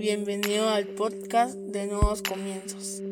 Bienvenido al podcast de Nuevos Comienzos.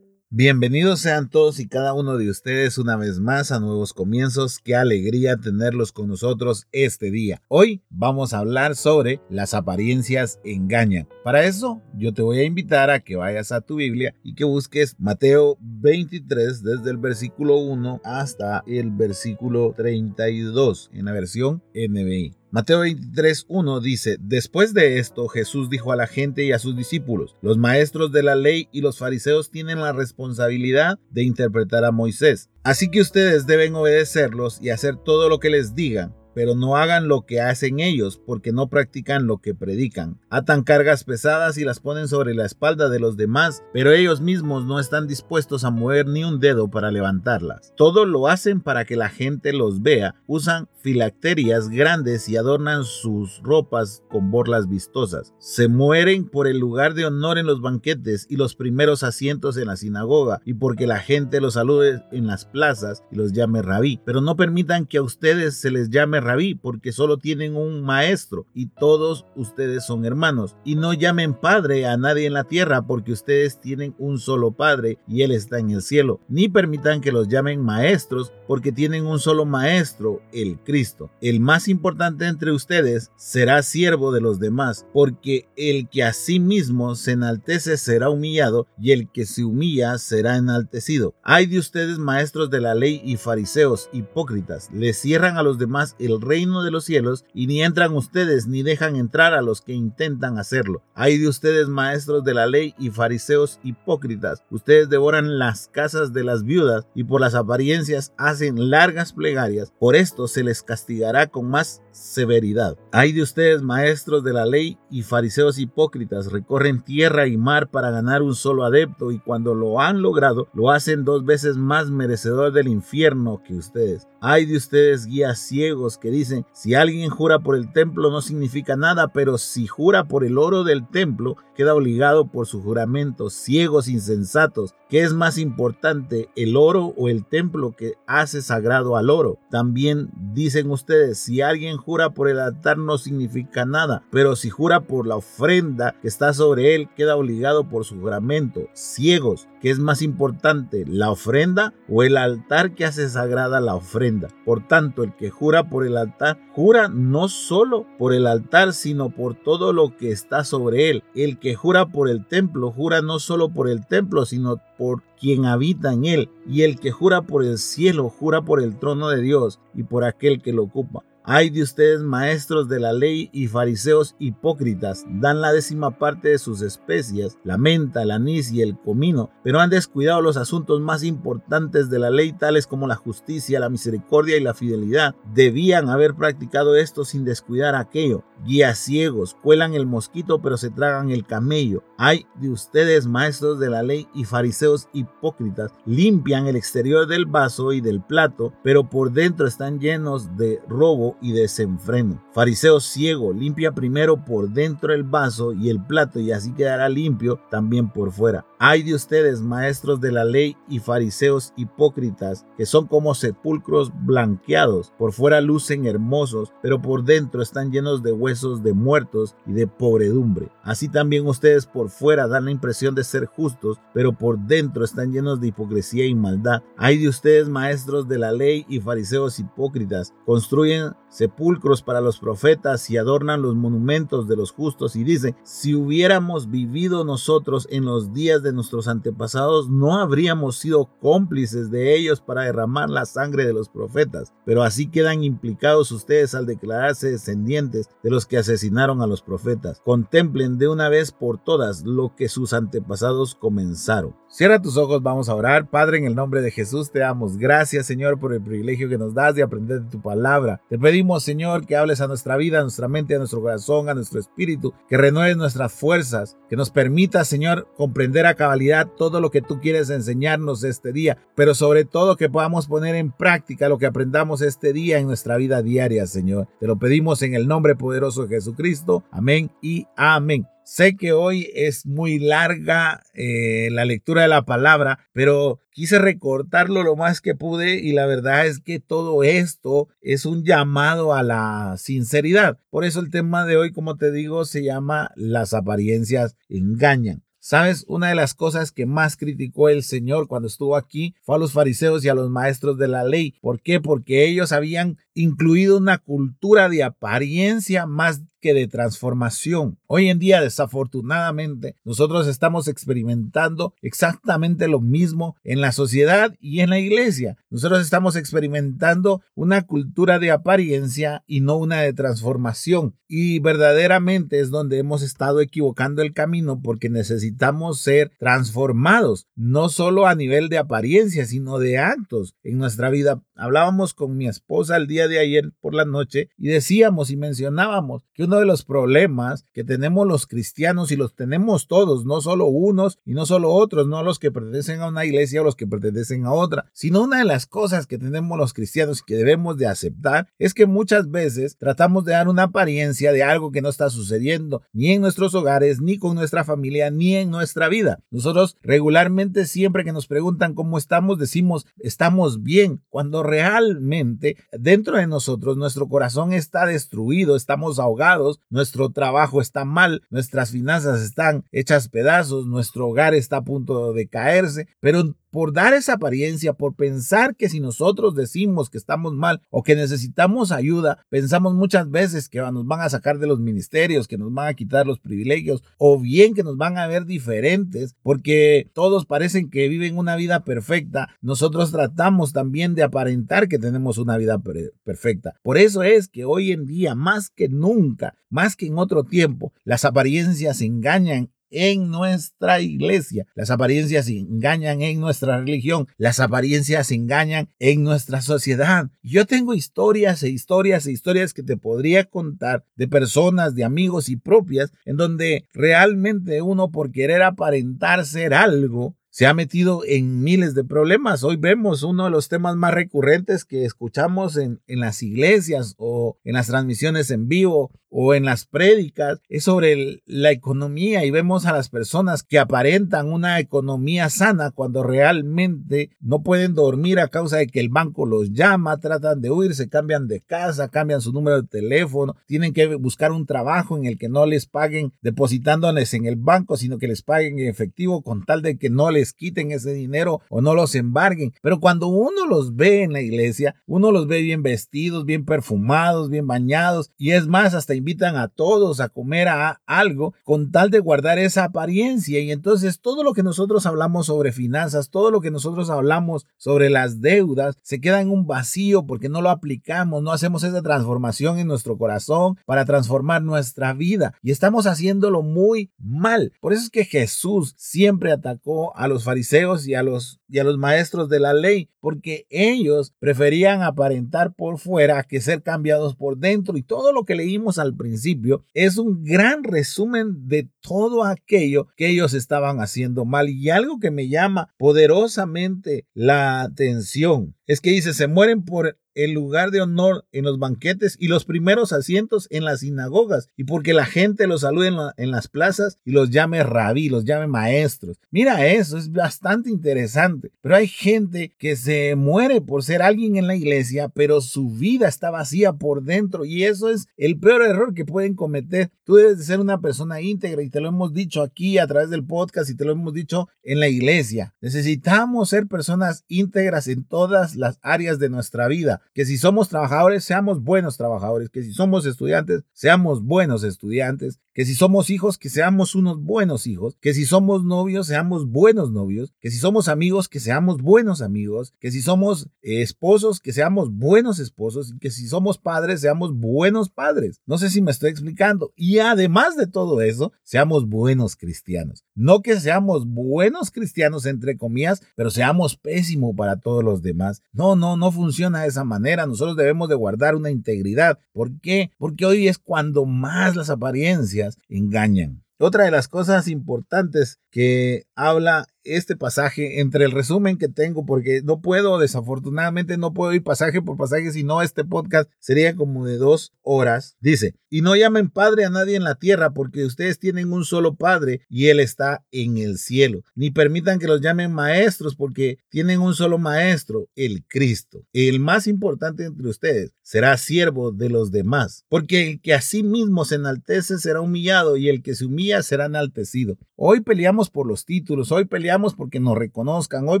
Bienvenidos sean todos y cada uno de ustedes una vez más a Nuevos Comienzos. Qué alegría tenerlos con nosotros este día. Hoy vamos a hablar sobre las apariencias engañan. Para eso yo te voy a invitar a que vayas a tu Biblia y que busques Mateo 23 desde el versículo 1 hasta el versículo 32 en la versión NBI. Mateo 23.1 dice, Después de esto Jesús dijo a la gente y a sus discípulos, los maestros de la ley y los fariseos tienen la responsabilidad de interpretar a Moisés. Así que ustedes deben obedecerlos y hacer todo lo que les digan pero no hagan lo que hacen ellos, porque no practican lo que predican. Atan cargas pesadas y las ponen sobre la espalda de los demás, pero ellos mismos no están dispuestos a mover ni un dedo para levantarlas. Todo lo hacen para que la gente los vea. Usan filacterias grandes y adornan sus ropas con borlas vistosas. Se mueren por el lugar de honor en los banquetes y los primeros asientos en la sinagoga, y porque la gente los salude en las plazas y los llame rabí. Pero no permitan que a ustedes se les llame rabí, porque solo tienen un maestro y todos ustedes son hermanos. Y no llamen padre a nadie en la tierra, porque ustedes tienen un solo padre y él está en el cielo. Ni permitan que los llamen maestros, porque tienen un solo maestro, el Cristo. El más importante entre ustedes será siervo de los demás, porque el que a sí mismo se enaltece será humillado, y el que se humilla será enaltecido. Hay de ustedes maestros de la ley y fariseos hipócritas, les cierran a los demás el el reino de los cielos, y ni entran ustedes ni dejan entrar a los que intentan hacerlo. Hay de ustedes maestros de la ley y fariseos hipócritas. Ustedes devoran las casas de las viudas y por las apariencias hacen largas plegarias. Por esto se les castigará con más severidad. Hay de ustedes maestros de la ley y fariseos hipócritas. Recorren tierra y mar para ganar un solo adepto y cuando lo han logrado lo hacen dos veces más merecedor del infierno que ustedes. Hay de ustedes guías ciegos que dicen, si alguien jura por el templo no significa nada, pero si jura por el oro del templo, queda obligado por su juramento. Ciegos insensatos, ¿qué es más importante, el oro o el templo que hace sagrado al oro? También dicen ustedes, si alguien jura por el altar no significa nada, pero si jura por la ofrenda que está sobre él, queda obligado por su juramento. Ciegos, ¿qué es más importante, la ofrenda o el altar que hace sagrada la ofrenda? Por tanto, el que jura por el altar, jura no solo por el altar, sino por todo lo que está sobre él. El que jura por el templo, jura no solo por el templo, sino por quien habita en él. Y el que jura por el cielo, jura por el trono de Dios y por aquel que lo ocupa. Hay de ustedes maestros de la ley y fariseos hipócritas, dan la décima parte de sus especias, la menta, el anís y el comino, pero han descuidado los asuntos más importantes de la ley, tales como la justicia, la misericordia y la fidelidad. Debían haber practicado esto sin descuidar aquello. Guías ciegos, cuelan el mosquito pero se tragan el camello. Hay de ustedes maestros de la ley y fariseos hipócritas, limpian el exterior del vaso y del plato, pero por dentro están llenos de robo y desenfreno. Fariseo ciego, limpia primero por dentro el vaso y el plato y así quedará limpio también por fuera. Hay de ustedes, maestros de la ley y fariseos hipócritas, que son como sepulcros blanqueados, por fuera lucen hermosos, pero por dentro están llenos de huesos de muertos y de pobredumbre. Así también ustedes por fuera dan la impresión de ser justos, pero por dentro están llenos de hipocresía y maldad. Hay de ustedes, maestros de la ley y fariseos hipócritas, construyen sepulcros para los profetas y adornan los monumentos de los justos y dicen, si hubiéramos vivido nosotros en los días de nuestros antepasados, no habríamos sido cómplices de ellos para derramar la sangre de los profetas, pero así quedan implicados ustedes al declararse descendientes de los que asesinaron a los profetas. Contemplen de una vez por todas lo que sus antepasados comenzaron. Cierra tus ojos, vamos a orar. Padre, en el nombre de Jesús te damos gracias, Señor, por el privilegio que nos das de aprender de tu palabra. Te pedimos, Señor, que hables a nuestra vida, a nuestra mente, a nuestro corazón, a nuestro espíritu, que renueves nuestras fuerzas, que nos permita, Señor, comprender a cabalidad todo lo que tú quieres enseñarnos este día, pero sobre todo que podamos poner en práctica lo que aprendamos este día en nuestra vida diaria, Señor. Te lo pedimos en el nombre poderoso de Jesucristo. Amén y amén. Sé que hoy es muy larga eh, la lectura de la palabra, pero quise recortarlo lo más que pude y la verdad es que todo esto es un llamado a la sinceridad. Por eso el tema de hoy, como te digo, se llama las apariencias engañan. Sabes, una de las cosas que más criticó el Señor cuando estuvo aquí fue a los fariseos y a los maestros de la ley. ¿Por qué? Porque ellos habían incluido una cultura de apariencia más que de transformación. Hoy en día, desafortunadamente, nosotros estamos experimentando exactamente lo mismo en la sociedad y en la iglesia. Nosotros estamos experimentando una cultura de apariencia y no una de transformación. Y verdaderamente es donde hemos estado equivocando el camino porque necesitamos ser transformados, no solo a nivel de apariencia, sino de actos en nuestra vida. Hablábamos con mi esposa el día de ayer por la noche y decíamos y mencionábamos que uno de los problemas que tenemos los cristianos y los tenemos todos, no solo unos y no solo otros, no los que pertenecen a una iglesia o los que pertenecen a otra, sino una de las cosas que tenemos los cristianos y que debemos de aceptar es que muchas veces tratamos de dar una apariencia de algo que no está sucediendo ni en nuestros hogares, ni con nuestra familia, ni en nuestra vida. Nosotros regularmente siempre que nos preguntan cómo estamos, decimos estamos bien, cuando realmente dentro de nosotros nuestro corazón está destruido, estamos ahogados, nuestro trabajo está mal, nuestras finanzas están hechas pedazos, nuestro hogar está a punto de caerse, pero por dar esa apariencia, por pensar que si nosotros decimos que estamos mal o que necesitamos ayuda, pensamos muchas veces que nos van a sacar de los ministerios, que nos van a quitar los privilegios o bien que nos van a ver diferentes porque todos parecen que viven una vida perfecta. Nosotros tratamos también de aparentar que tenemos una vida perfecta. Por eso es que hoy en día, más que nunca, más que en otro tiempo, las apariencias engañan en nuestra iglesia. Las apariencias engañan en nuestra religión. Las apariencias engañan en nuestra sociedad. Yo tengo historias e historias e historias que te podría contar de personas, de amigos y propias, en donde realmente uno por querer aparentar ser algo, se ha metido en miles de problemas. Hoy vemos uno de los temas más recurrentes que escuchamos en, en, las iglesias o en las transmisiones en vivo o en las prédicas es sobre la economía y vemos a las personas que aparentan una economía sana cuando realmente no pueden dormir a causa de que el banco los llama, tratan de huir, se cambian de casa, cambian su número de teléfono, tienen que buscar un trabajo en el que no les paguen depositándoles en el banco, sino que les paguen en efectivo con tal de que no les quiten ese dinero o no los embarguen. Pero cuando uno los ve en la iglesia, uno los ve bien vestidos, bien perfumados, bien bañados y es más, hasta invitan a todos a comer a algo con tal de guardar esa apariencia. Y entonces todo lo que nosotros hablamos sobre finanzas, todo lo que nosotros hablamos sobre las deudas, se queda en un vacío porque no lo aplicamos, no hacemos esa transformación en nuestro corazón para transformar nuestra vida. Y estamos haciéndolo muy mal. Por eso es que Jesús siempre atacó a los fariseos y a los, y a los maestros de la ley, porque ellos preferían aparentar por fuera que ser cambiados por dentro. Y todo lo que leímos al principio es un gran resumen de todo aquello que ellos estaban haciendo mal. Y algo que me llama poderosamente la atención es que dice, se mueren por el lugar de honor en los banquetes y los primeros asientos en las sinagogas y porque la gente los salude en, las plazas y los llame rabí, los llame maestros. Mira eso, es bastante interesante. Pero hay gente que se muere por ser alguien en la iglesia, pero su vida está vacía por dentro y eso es el peor error que pueden cometer. Tú debes de ser una persona íntegra y te lo hemos dicho aquí a través del podcast y te lo hemos dicho en la iglesia. Necesitamos ser personas íntegras en todas las áreas de nuestra vida que si somos trabajadores, seamos buenos trabajadores, que si somos estudiantes, seamos buenos estudiantes, que si somos hijos, que seamos unos buenos hijos, que si somos novios, seamos buenos novios, que si somos amigos, que seamos buenos amigos, que si somos esposos, que seamos buenos esposos, y que si somos padres, seamos buenos padres. No sé si me estoy explicando. Y además de todo eso, seamos buenos cristianos. No que seamos buenos cristianos, entre comillas, pero seamos pésimos para todos los demás. No, no, no funciona de esa manera. Nosotros debemos de guardar una integridad. ¿Por qué? Porque hoy es cuando más las apariencias engañan. Otra de las cosas importantes que habla este pasaje entre el resumen que tengo, porque no puedo, desafortunadamente no puedo ir pasaje por pasaje, si no este podcast sería como de dos horas. Dice, y no llamen padre a nadie en la tierra, porque ustedes tienen un solo padre y él está en el cielo. Ni permitan que los llamen maestros, porque tienen un solo maestro, el Cristo. El más importante entre ustedes será siervo de los demás, porque el que a sí mismo se enaltece será humillado y el que se humilla será enaltecido. Hoy peleamos por los títulos, hoy peleamos porque nos reconozcan, hoy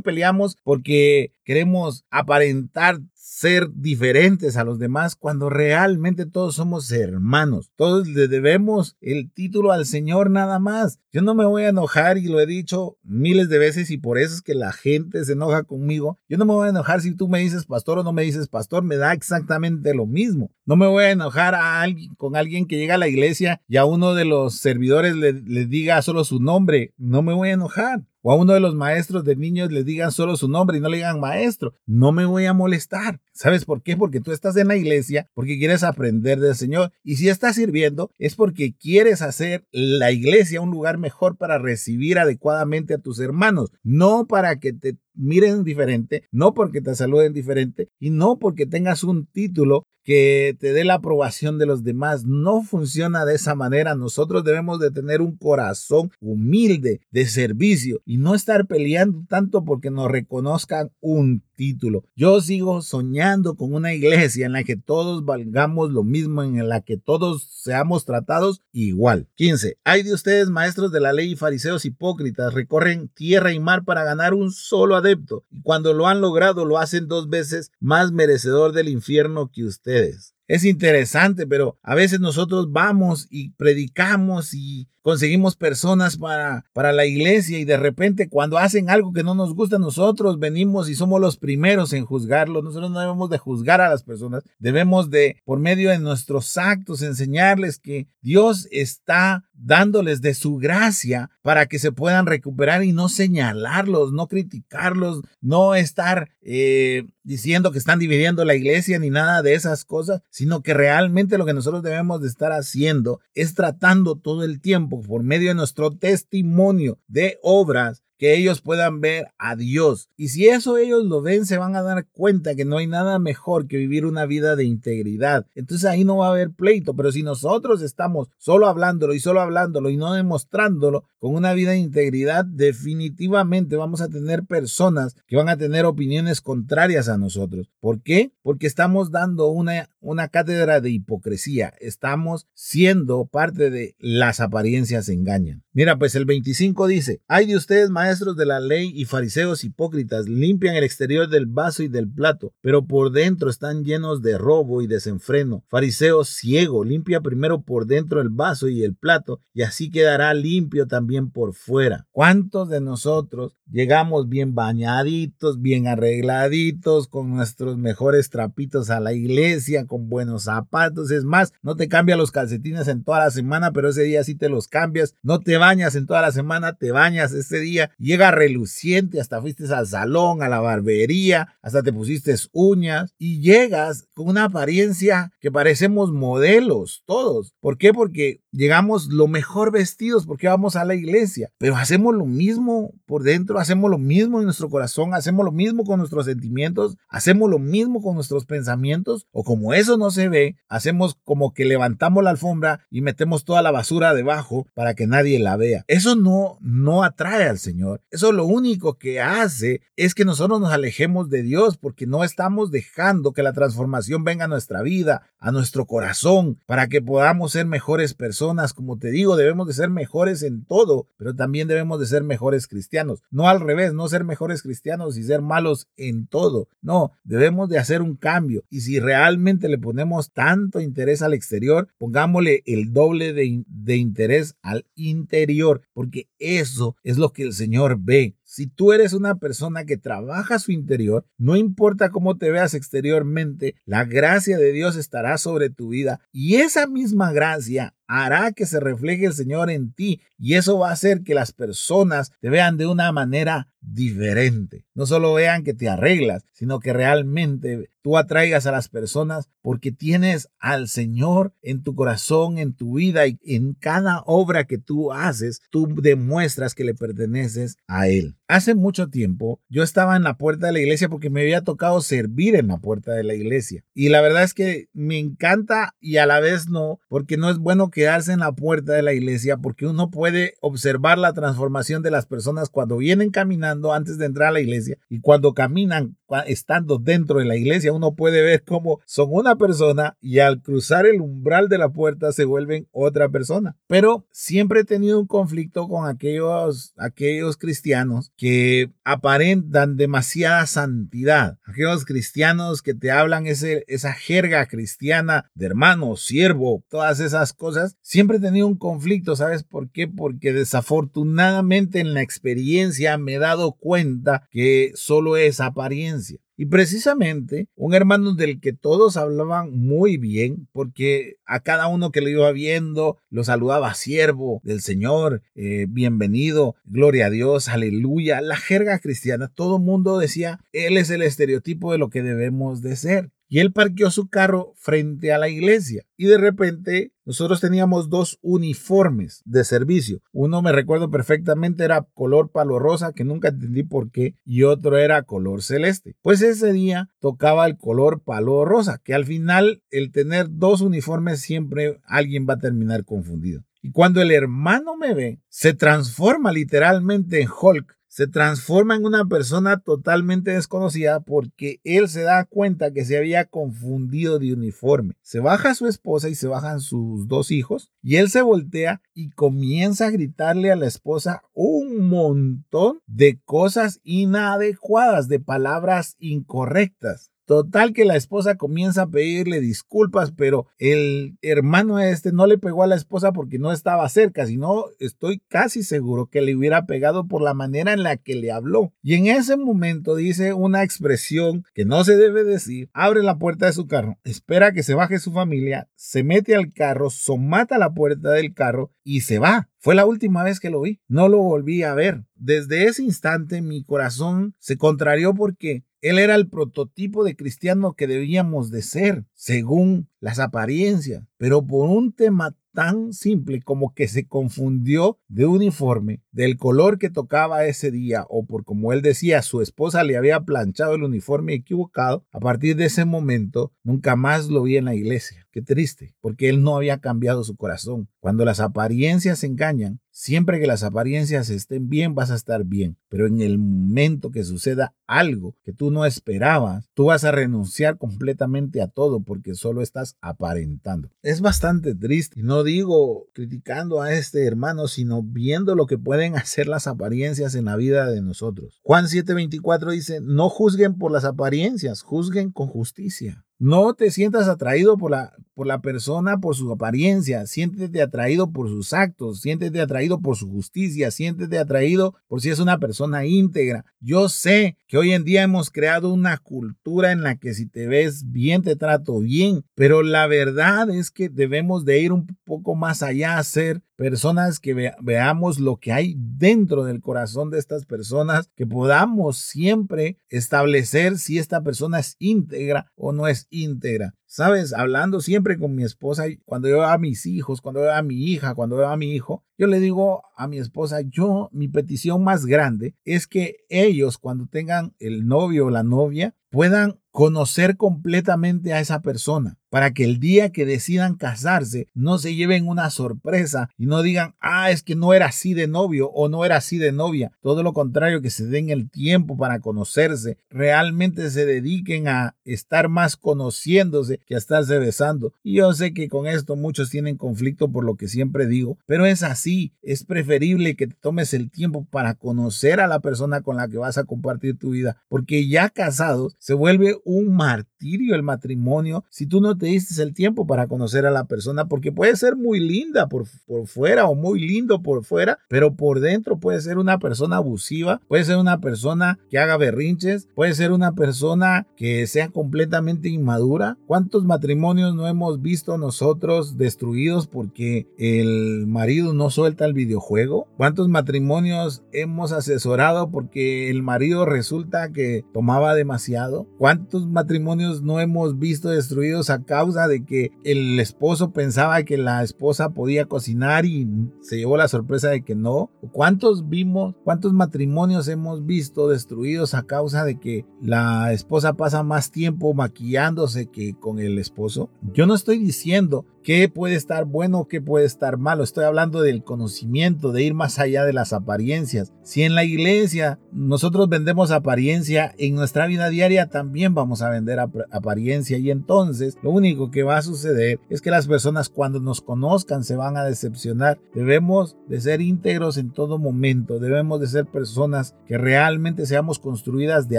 peleamos porque queremos aparentar ser diferentes a los demás cuando realmente todos somos hermanos. Todos le debemos el título al Señor nada más. Yo no me voy a enojar y lo he dicho miles de veces y por eso es que la gente se enoja conmigo. Yo no me voy a enojar si tú me dices pastor o no me dices pastor, me da exactamente lo mismo. No me voy a enojar a alguien, con alguien que llega a la iglesia y a uno de los servidores le, le diga solo su nombre. No me voy a enojar o a uno de los maestros de niños le digan solo su nombre y no le digan maestro, no me voy a molestar. ¿Sabes por qué? Porque tú estás en la iglesia, porque quieres aprender del Señor. Y si estás sirviendo, es porque quieres hacer la iglesia un lugar mejor para recibir adecuadamente a tus hermanos, no para que te miren diferente, no porque te saluden diferente y no porque tengas un título que te dé la aprobación de los demás. No funciona de esa manera. Nosotros debemos de tener un corazón humilde de servicio y no estar peleando tanto porque nos reconozcan un título. Yo sigo soñando con una iglesia en la que todos valgamos lo mismo, en la que todos seamos tratados igual. 15. Hay de ustedes, maestros de la ley y fariseos hipócritas, recorren tierra y mar para ganar un solo adepto, y cuando lo han logrado lo hacen dos veces más merecedor del infierno que ustedes. Es interesante, pero a veces nosotros vamos y predicamos y conseguimos personas para, para la iglesia y de repente cuando hacen algo que no nos gusta nosotros venimos y somos los primeros en juzgarlo. Nosotros no debemos de juzgar a las personas, debemos de por medio de nuestros actos enseñarles que Dios está dándoles de su gracia para que se puedan recuperar y no señalarlos, no criticarlos, no estar eh, diciendo que están dividiendo la iglesia ni nada de esas cosas, sino que realmente lo que nosotros debemos de estar haciendo es tratando todo el tiempo por medio de nuestro testimonio de obras que ellos puedan ver a Dios. Y si eso ellos lo ven, se van a dar cuenta que no hay nada mejor que vivir una vida de integridad. Entonces ahí no va a haber pleito, pero si nosotros estamos solo hablándolo y solo hablándolo y no demostrándolo con una vida de integridad, definitivamente vamos a tener personas que van a tener opiniones contrarias a nosotros. ¿Por qué? Porque estamos dando una, una cátedra de hipocresía. Estamos siendo parte de las apariencias engañan. Mira, pues el 25 dice, hay de ustedes, maestros, de la ley y fariseos hipócritas limpian el exterior del vaso y del plato, pero por dentro están llenos de robo y desenfreno. Fariseo ciego, limpia primero por dentro el vaso y el plato, y así quedará limpio también por fuera. ¿Cuántos de nosotros llegamos bien bañaditos, bien arregladitos, con nuestros mejores trapitos a la iglesia, con buenos zapatos? Es más, no te cambias los calcetines en toda la semana, pero ese día sí te los cambias. No te bañas en toda la semana, te bañas ese día llega reluciente, hasta fuiste al salón, a la barbería, hasta te pusiste uñas y llegas con una apariencia que parecemos modelos, todos. ¿Por qué? Porque llegamos lo mejor vestidos, porque vamos a la iglesia, pero hacemos lo mismo por dentro, hacemos lo mismo en nuestro corazón, hacemos lo mismo con nuestros sentimientos, hacemos lo mismo con nuestros pensamientos, o como eso no se ve, hacemos como que levantamos la alfombra y metemos toda la basura debajo para que nadie la vea. Eso no, no atrae al Señor. Eso lo único que hace es que nosotros nos alejemos de Dios porque no estamos dejando que la transformación venga a nuestra vida, a nuestro corazón, para que podamos ser mejores personas. Como te digo, debemos de ser mejores en todo, pero también debemos de ser mejores cristianos. No al revés, no ser mejores cristianos y ser malos en todo. No, debemos de hacer un cambio. Y si realmente le ponemos tanto interés al exterior, pongámosle el doble de, de interés al interior, porque eso es lo que el Señor ve. Si tú eres una persona que trabaja su interior, no importa cómo te veas exteriormente, la gracia de Dios estará sobre tu vida y esa misma gracia hará que se refleje el Señor en ti y eso va a hacer que las personas te vean de una manera diferente. No solo vean que te arreglas, sino que realmente tú atraigas a las personas porque tienes al Señor en tu corazón, en tu vida y en cada obra que tú haces, tú demuestras que le perteneces a Él. Hace mucho tiempo yo estaba en la puerta de la iglesia porque me había tocado servir en la puerta de la iglesia. Y la verdad es que me encanta y a la vez no, porque no es bueno quedarse en la puerta de la iglesia porque uno puede observar la transformación de las personas cuando vienen caminando antes de entrar a la iglesia y cuando caminan estando dentro de la iglesia uno puede ver cómo son una persona y al cruzar el umbral de la puerta se vuelven otra persona. Pero siempre he tenido un conflicto con aquellos, aquellos cristianos que aparentan demasiada santidad. Aquellos cristianos que te hablan ese, esa jerga cristiana de hermano, siervo, todas esas cosas. Siempre he tenido un conflicto, ¿sabes por qué? Porque desafortunadamente en la experiencia me he dado cuenta que solo es apariencia. Y precisamente un hermano del que todos hablaban muy bien, porque a cada uno que lo iba viendo lo saludaba siervo del Señor, eh, bienvenido, gloria a Dios, aleluya. La jerga cristiana, todo el mundo decía, Él es el estereotipo de lo que debemos de ser y él parqueó su carro frente a la iglesia y de repente nosotros teníamos dos uniformes de servicio. Uno me recuerdo perfectamente era color palo rosa que nunca entendí por qué y otro era color celeste. Pues ese día tocaba el color palo rosa, que al final el tener dos uniformes siempre alguien va a terminar confundido. Y cuando el hermano me ve, se transforma literalmente en Hulk se transforma en una persona totalmente desconocida porque él se da cuenta que se había confundido de uniforme. Se baja su esposa y se bajan sus dos hijos y él se voltea y comienza a gritarle a la esposa un montón de cosas inadecuadas, de palabras incorrectas. Total que la esposa comienza a pedirle disculpas, pero el hermano este no le pegó a la esposa porque no estaba cerca, sino estoy casi seguro que le hubiera pegado por la manera en la que le habló. Y en ese momento dice una expresión que no se debe decir, abre la puerta de su carro, espera que se baje su familia, se mete al carro, somata la puerta del carro y se va. Fue la última vez que lo vi. No lo volví a ver. Desde ese instante mi corazón se contrarió porque él era el prototipo de cristiano que debíamos de ser, según las apariencias, pero por un tema tan simple como que se confundió de uniforme, del color que tocaba ese día o por como él decía, su esposa le había planchado el uniforme equivocado, a partir de ese momento nunca más lo vi en la iglesia. Qué triste, porque él no había cambiado su corazón. Cuando las apariencias engañan, siempre que las apariencias estén bien, vas a estar bien. Pero en el momento que suceda algo que tú no esperabas, tú vas a renunciar completamente a todo porque solo estás aparentando. Es bastante triste. No digo criticando a este hermano, sino viendo lo que pueden hacer las apariencias en la vida de nosotros. Juan 7:24 dice, no juzguen por las apariencias, juzguen con justicia. No te sientas atraído por la, por la persona, por su apariencia, siéntete atraído por sus actos, siéntete atraído por su justicia, siéntete atraído por si es una persona íntegra. Yo sé que hoy en día hemos creado una cultura en la que si te ves bien, te trato bien, pero la verdad es que debemos de ir un poco más allá a ser personas que veamos lo que hay dentro del corazón de estas personas, que podamos siempre establecer si esta persona es íntegra o no es íntegra. Sabes, hablando siempre con mi esposa, cuando yo veo a mis hijos, cuando veo a mi hija, cuando veo a mi hijo, yo le digo a mi esposa, yo, mi petición más grande es que ellos, cuando tengan el novio o la novia, puedan conocer completamente a esa persona para que el día que decidan casarse no se lleven una sorpresa y no digan, ah, es que no era así de novio o no era así de novia. Todo lo contrario, que se den el tiempo para conocerse, realmente se dediquen a estar más conociéndose que a estarse besando. Y yo sé que con esto muchos tienen conflicto por lo que siempre digo, pero es así. Es preferible que te tomes el tiempo para conocer a la persona con la que vas a compartir tu vida, porque ya casados se vuelve un martirio el matrimonio si tú no te diste el tiempo para conocer a la persona, porque puede ser muy linda por, por fuera o muy lindo por fuera, pero por dentro puede ser una persona abusiva, puede ser una persona que haga berrinches, puede ser una persona que sea completamente inmadura. ¿Cuántos matrimonios no hemos visto nosotros destruidos porque el marido no suelta el videojuego? ¿Cuántos matrimonios hemos asesorado porque el marido resulta que tomaba demasiado? ¿Cuántos matrimonios no hemos visto destruidos a causa de que el esposo pensaba que la esposa podía cocinar y se llevó la sorpresa de que no? ¿Cuántos vimos, cuántos matrimonios hemos visto destruidos a causa de que la esposa pasa más tiempo maquillándose que con el esposo? Yo no estoy diciendo qué puede estar bueno, qué puede estar malo. Estoy hablando del conocimiento, de ir más allá de las apariencias. Si en la iglesia nosotros vendemos apariencia, en nuestra vida diaria también vamos a vender apariencia y entonces lo único que va a suceder es que las personas cuando nos conozcan se van a decepcionar. Debemos de ser íntegros en todo momento, debemos de ser personas que realmente seamos construidas de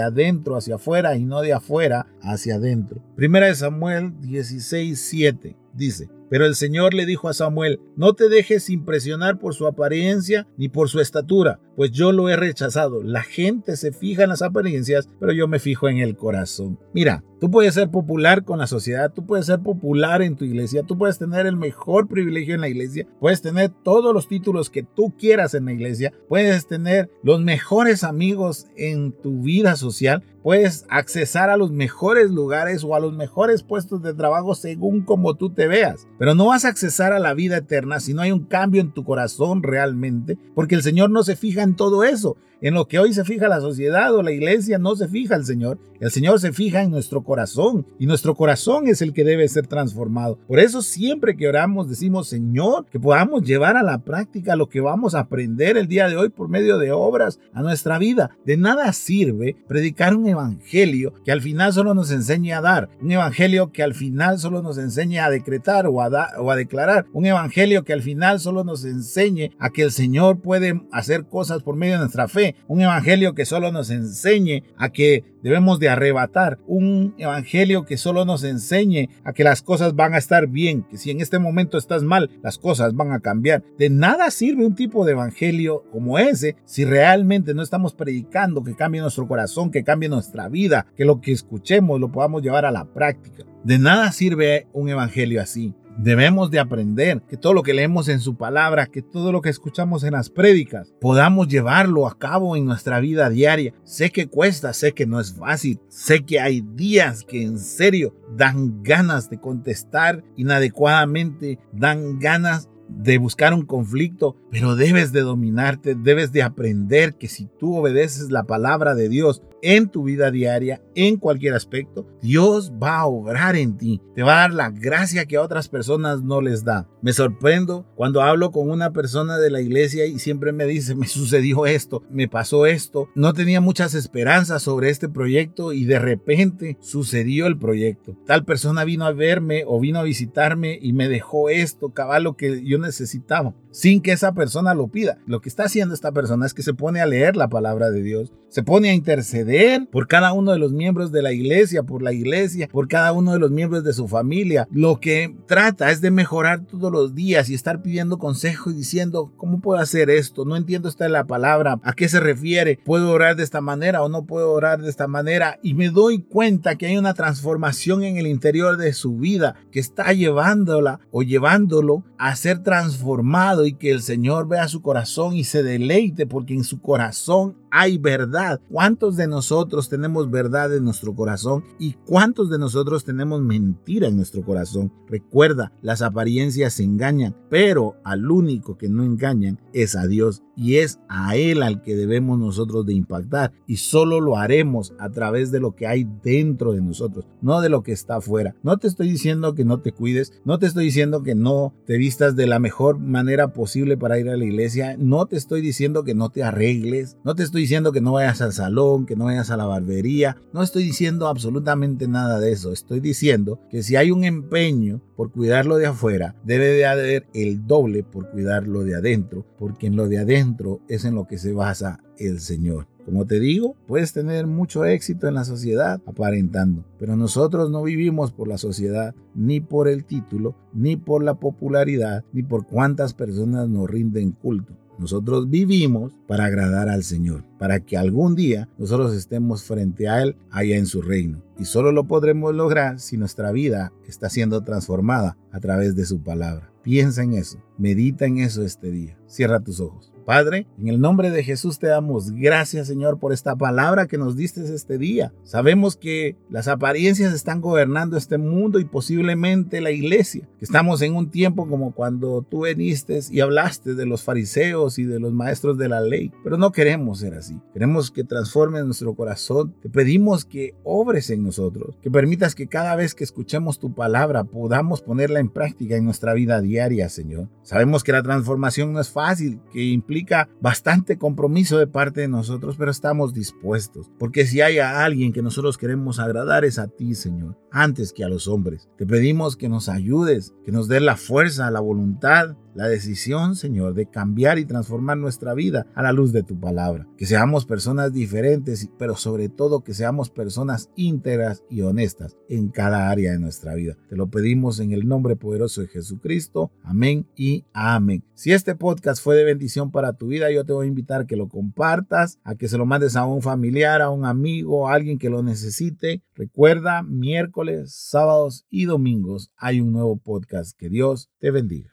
adentro hacia afuera y no de afuera hacia adentro. Primera de Samuel 16, 7 dice, pero el Señor le dijo a Samuel, no te dejes impresionar por su apariencia ni por su estatura, pues yo lo he rechazado. La gente se fija en las apariencias, pero yo me fijo en el corazón. Mira, tú puedes ser popular con la sociedad, tú puedes ser popular en tu iglesia, tú puedes tener el mejor privilegio en la iglesia, puedes tener todos los títulos que tú quieras en la iglesia, puedes tener los mejores amigos en tu vida social, puedes accesar a los mejores lugares o a los mejores puestos de trabajo según como tú te veas. Pero no vas a accesar a la vida eterna si no hay un cambio en tu corazón realmente, porque el Señor no se fija en todo eso. En lo que hoy se fija la sociedad o la iglesia no se fija el Señor. El Señor se fija en nuestro corazón y nuestro corazón es el que debe ser transformado. Por eso siempre que oramos decimos, Señor, que podamos llevar a la práctica lo que vamos a aprender el día de hoy por medio de obras a nuestra vida. De nada sirve predicar un evangelio que al final solo nos enseñe a dar, un evangelio que al final solo nos enseñe a decretar o a, o a declarar, un evangelio que al final solo nos enseñe a que el Señor puede hacer cosas por medio de nuestra fe un evangelio que solo nos enseñe a que debemos de arrebatar, un evangelio que solo nos enseñe a que las cosas van a estar bien, que si en este momento estás mal, las cosas van a cambiar. De nada sirve un tipo de evangelio como ese si realmente no estamos predicando que cambie nuestro corazón, que cambie nuestra vida, que lo que escuchemos lo podamos llevar a la práctica. De nada sirve un evangelio así. Debemos de aprender que todo lo que leemos en su palabra, que todo lo que escuchamos en las prédicas, podamos llevarlo a cabo en nuestra vida diaria. Sé que cuesta, sé que no es fácil, sé que hay días que en serio dan ganas de contestar inadecuadamente, dan ganas de buscar un conflicto, pero debes de dominarte, debes de aprender que si tú obedeces la palabra de Dios, en tu vida diaria, en cualquier aspecto, Dios va a obrar en ti. Te va a dar la gracia que a otras personas no les da. Me sorprendo cuando hablo con una persona de la iglesia y siempre me dice, me sucedió esto, me pasó esto. No tenía muchas esperanzas sobre este proyecto y de repente sucedió el proyecto. Tal persona vino a verme o vino a visitarme y me dejó esto, cabal, lo que yo necesitaba, sin que esa persona lo pida. Lo que está haciendo esta persona es que se pone a leer la palabra de Dios, se pone a interceder por cada uno de los miembros de la iglesia, por la iglesia, por cada uno de los miembros de su familia. Lo que trata es de mejorar todos los días y estar pidiendo consejo y diciendo, ¿cómo puedo hacer esto? No entiendo esta la palabra, ¿a qué se refiere? ¿Puedo orar de esta manera o no puedo orar de esta manera? Y me doy cuenta que hay una transformación en el interior de su vida que está llevándola o llevándolo a ser transformado y que el Señor vea su corazón y se deleite porque en su corazón hay verdad. ¿Cuántos de nosotros tenemos verdad en nuestro corazón y cuántos de nosotros tenemos mentira en nuestro corazón? Recuerda, las apariencias engañan, pero al único que no engañan es a Dios y es a Él al que debemos nosotros de impactar y solo lo haremos a través de lo que hay dentro de nosotros, no de lo que está afuera. No te estoy diciendo que no te cuides, no te estoy diciendo que no te vistas de la mejor manera posible para ir a la iglesia, no te estoy diciendo que no te arregles, no te estoy diciendo que no vayas al salón, que no vayas a la barbería. No estoy diciendo absolutamente nada de eso. Estoy diciendo que si hay un empeño por cuidarlo de afuera, debe de haber el doble por cuidarlo de adentro, porque en lo de adentro es en lo que se basa el Señor. Como te digo, puedes tener mucho éxito en la sociedad aparentando, pero nosotros no vivimos por la sociedad, ni por el título, ni por la popularidad, ni por cuántas personas nos rinden culto. Nosotros vivimos para agradar al Señor, para que algún día nosotros estemos frente a Él allá en su reino. Y solo lo podremos lograr si nuestra vida está siendo transformada a través de su palabra. Piensa en eso, medita en eso este día. Cierra tus ojos. Padre, en el nombre de Jesús te damos gracias, Señor, por esta palabra que nos diste este día. Sabemos que las apariencias están gobernando este mundo y posiblemente la iglesia. Estamos en un tiempo como cuando tú viniste y hablaste de los fariseos y de los maestros de la ley. Pero no queremos ser así. Queremos que transformes nuestro corazón. Te pedimos que obres en nosotros, que permitas que cada vez que escuchemos tu palabra podamos ponerla en práctica en nuestra vida diaria, Señor. Sabemos que la transformación no es fácil, que implica bastante compromiso de parte de nosotros, pero estamos dispuestos. Porque si hay a alguien que nosotros queremos agradar es a ti, Señor, antes que a los hombres. Te pedimos que nos ayudes, que nos des la fuerza, la voluntad la decisión, Señor, de cambiar y transformar nuestra vida a la luz de tu palabra. Que seamos personas diferentes, pero sobre todo que seamos personas íntegras y honestas en cada área de nuestra vida. Te lo pedimos en el nombre poderoso de Jesucristo. Amén y amén. Si este podcast fue de bendición para tu vida, yo te voy a invitar a que lo compartas, a que se lo mandes a un familiar, a un amigo, a alguien que lo necesite. Recuerda, miércoles, sábados y domingos hay un nuevo podcast. Que Dios te bendiga.